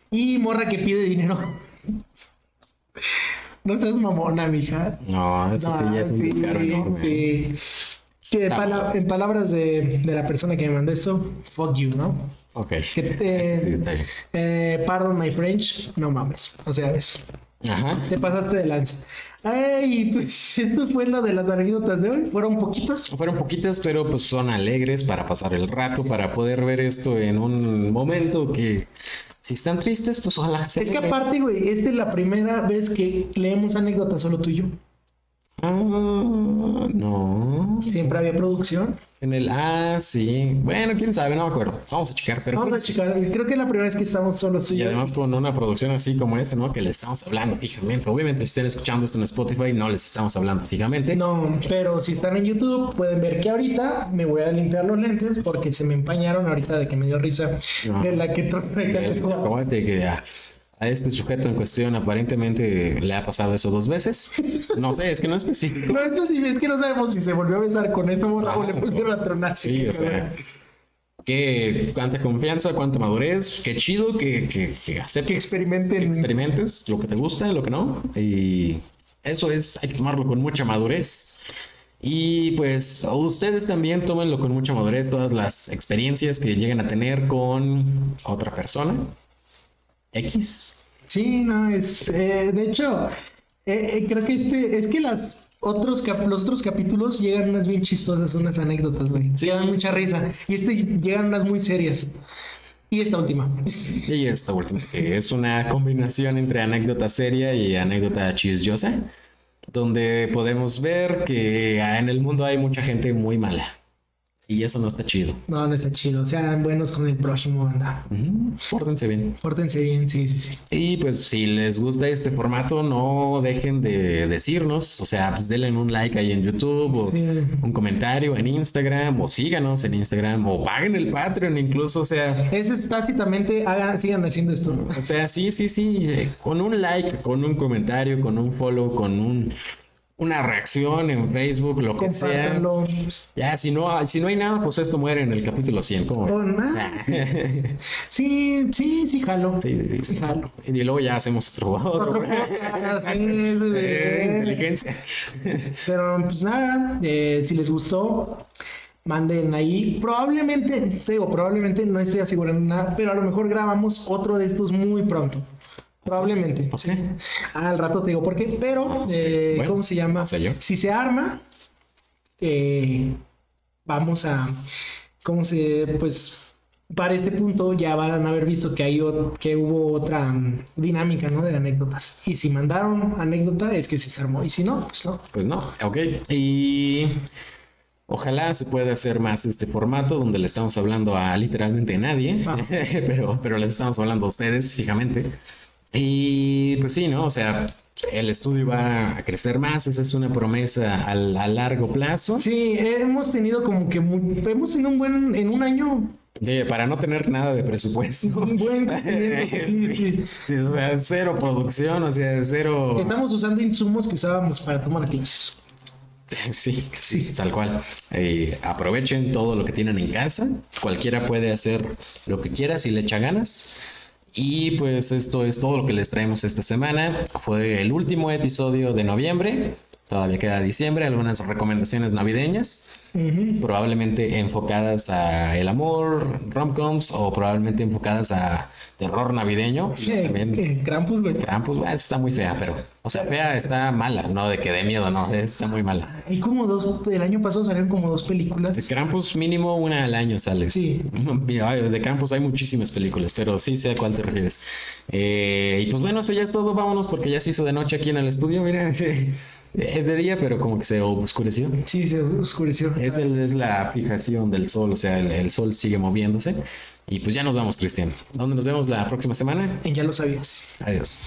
Y morra que pide dinero. No seas mamona, mija. No, eso que ya es un sí, descaro enorme. sí. Que pala- en palabras de, de la persona que me mandó esto, fuck you, ¿no? Ok. Que te, Sí, está bien. eh, pardon my French, no mames. O sea, es, Ajá. te pasaste de lanza. Ay, pues esto fue lo de las anécdotas de hoy. Fueron poquitas. Fueron poquitas, pero pues son alegres para pasar el rato, para poder ver esto en un momento que si están tristes, pues ojalá se Es que aparte, güey, esta es la primera vez que leemos anécdotas solo tú y yo. Ah, no. Siempre había producción. En el ah, sí. Bueno, quién sabe, no me acuerdo. Vamos a checar, pero Vamos a sí. checar. Creo que es la primera vez que estamos solos y Y además con una producción así como esta, ¿no? Que les estamos hablando fijamente. Obviamente, si están escuchando esto en Spotify, no les estamos hablando fijamente. No, pero si están en YouTube pueden ver que ahorita me voy a limpiar los lentes porque se me empañaron ahorita de que me dio risa No. de la que cacahuate. Acuérdate que a, a este sujeto en cuestión aparentemente le ha pasado eso dos veces. No sé, es que no es específico. No es sí, es que no sabemos si se volvió a besar con esta morra o le volvieron a tronar. Sí, o sea, que cuánta confianza, cuánta madurez, qué chido que, que, que aceptes, Que experimenten. que experimentes lo que te gusta, lo que no. Y eso es, hay que tomarlo con mucha madurez. Y pues ustedes también tómenlo con mucha madurez, todas las experiencias que lleguen a tener con otra persona. X. Sí, no, es. eh, de hecho, eh, eh, creo que este. Es que las. Otros cap- los otros capítulos llegan unas bien chistosas, unas anécdotas, güey. Sí. Llegan mucha risa. Y este llegan unas muy serias. Y esta última. Y esta última, que es una combinación entre anécdota seria y anécdota chisyosa, donde podemos ver que en el mundo hay mucha gente muy mala. Y eso no está chido. No, no está chido. Sean buenos con el próximo, anda. Ujú, Pórtense bien. Pórtense bien, sí, sí, sí. Y pues si les gusta este formato, no dejen de decirnos, o sea, pues denle un like ahí en YouTube o Sí. un comentario en Instagram o síganos en Instagram o paguen el Patreon incluso, o sea, Ese es tácitamente, hagan, sigan haciendo esto. O sea, sí, sí, sí. Con un like, con un comentario, con un follow, con un una reacción en Facebook, lo que sea. Ya, si no, si no hay nada, pues esto muere en el capítulo 100. ¿Cómo ves? Con más. Sí, sí, sí, jalo. Sí, sí, sí. Jalo. Y luego ya hacemos otro. Otro Eh, inteligencia. Pero pues nada, eh, si les gustó, manden ahí. Probablemente, te digo, probablemente no estoy asegurando nada, pero a lo mejor grabamos otro de estos muy pronto. Probablemente. ¿Por qué? Al rato te digo por qué, pero eh, Bueno, ¿cómo se llama? no sé yo. Si se arma, eh, vamos a, ¿cómo se, pues, para este punto ya van a haber visto que hay que hubo otra mm, dinámica, ¿no? De anécdotas. Y si mandaron anécdota es que sí se armó, y si no, pues no. Pues no, ok. Y ojalá se pueda hacer más este formato donde le estamos hablando a literalmente nadie, Ah. pero, pero les estamos hablando a ustedes fijamente. Y pues sí, ¿no? O sea, el estudio va a crecer más, esa es una promesa al- a, largo plazo. Sí, hemos tenido como que muy, hemos tenido un buen, en un año, De- para no tener nada de presupuesto. un buen sí, sí. Sí, o sea, cero producción, o sea, cero... Estamos usando insumos que usábamos para tomar clases. Sí, sí, tal cual. Eh, aprovechen todo lo que tienen en casa. Cualquiera puede hacer lo que quiera si le echa ganas. Y pues esto es todo lo que les traemos esta semana. Fue el último episodio de noviembre. Todavía queda diciembre. Algunas recomendaciones navideñas. Probablemente enfocadas a el amor, romcoms o probablemente enfocadas a terror navideño. Y Eh, también eh, Krampus, güey. Krampus, bueno, está muy fea, pero... O sea, fea está mala, no de que dé miedo, no, está muy mala. Hay como dos, el año pasado salieron como dos películas. De Krampus mínimo una al año sale. Sí. De Krampus hay muchísimas películas, pero sí sé a cuál te refieres. Eh, y pues bueno, eso ya es todo. Vámonos porque ya se hizo de noche aquí en el estudio. Mira, es de día, pero como que se oscureció. Sí, se oscureció. Es, el- es la fijación del sol, o sea, el, el sol sigue moviéndose. Y pues ya nos vamos, Cristian. ¿Dónde nos vemos la próxima semana? En Ya lo sabías. Adiós.